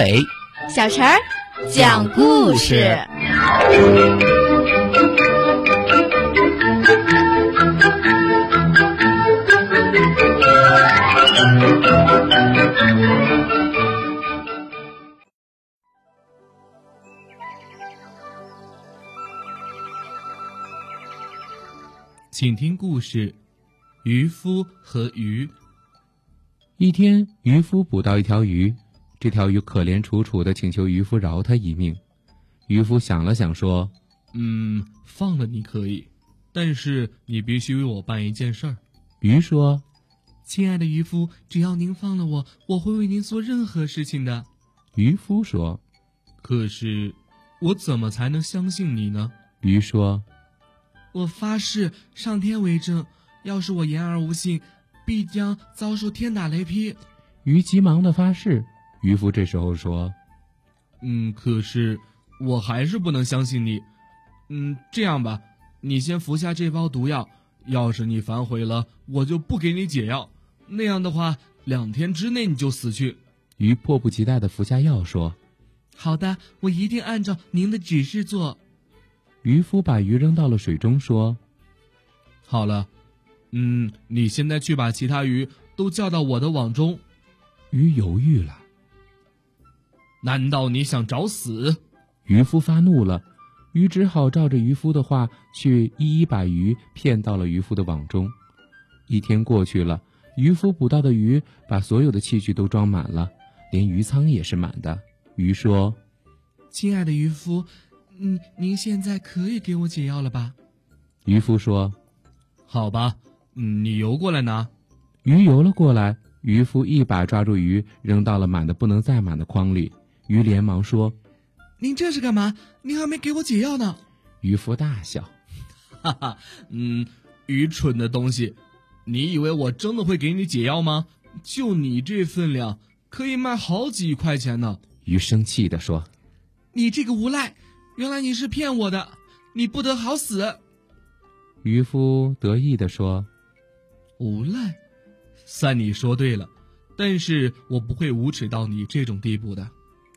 阿伟，小陈儿讲故事。请听故事：渔夫和鱼。一天，渔夫捕到一条鱼，这条鱼可怜楚楚的请求渔夫饶他一命。渔夫想了想，说：“嗯，放了你可以，但是你必须为我办一件事儿。”鱼说：“亲爱的渔夫，只要您放了我，我会为您做任何事情的。”渔夫说：“可是，我怎么才能相信你呢？”鱼说：“我发誓，上天为证，要是我言而无信。”必将遭受天打雷劈。鱼急忙的发誓。渔夫这时候说：“嗯，可是我还是不能相信你。嗯，这样吧，你先服下这包毒药。要是你反悔了，我就不给你解药。那样的话，两天之内你就死去。”鱼迫不及待的服下药，说：“好的，我一定按照您的指示做。”渔夫把鱼扔到了水中，说：“好了。”嗯，你现在去把其他鱼都叫到我的网中。鱼犹豫了。难道你想找死？渔夫发怒了。鱼只好照着渔夫的话去，一一把鱼骗到了渔夫的网中。一天过去了，渔夫捕到的鱼把所有的器具都装满了，连鱼仓也是满的。鱼说：“亲爱的渔夫，嗯，您现在可以给我解药了吧？”渔夫说：“好吧。”嗯，你游过来拿。鱼游了过来，渔夫一把抓住鱼，扔到了满的不能再满的筐里。鱼连忙说：“您这是干嘛？您还没给我解药呢。”渔夫大笑：“哈哈，嗯，愚蠢的东西，你以为我真的会给你解药吗？就你这分量，可以卖好几块钱呢。”鱼生气地说：“你这个无赖，原来你是骗我的，你不得好死！”渔夫得意地说。无赖，算你说对了，但是我不会无耻到你这种地步的。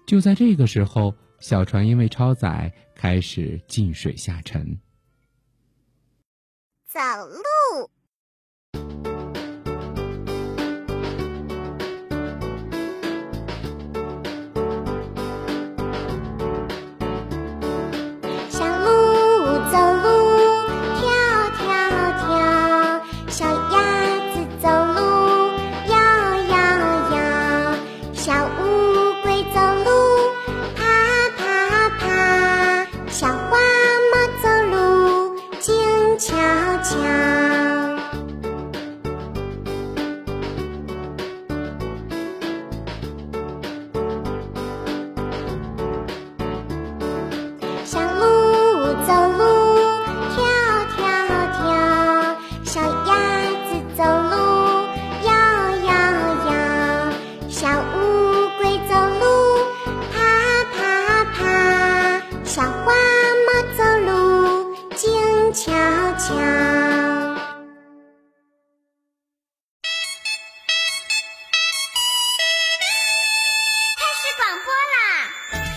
就在这个时候，小船因为超载开始进水下沉。走路。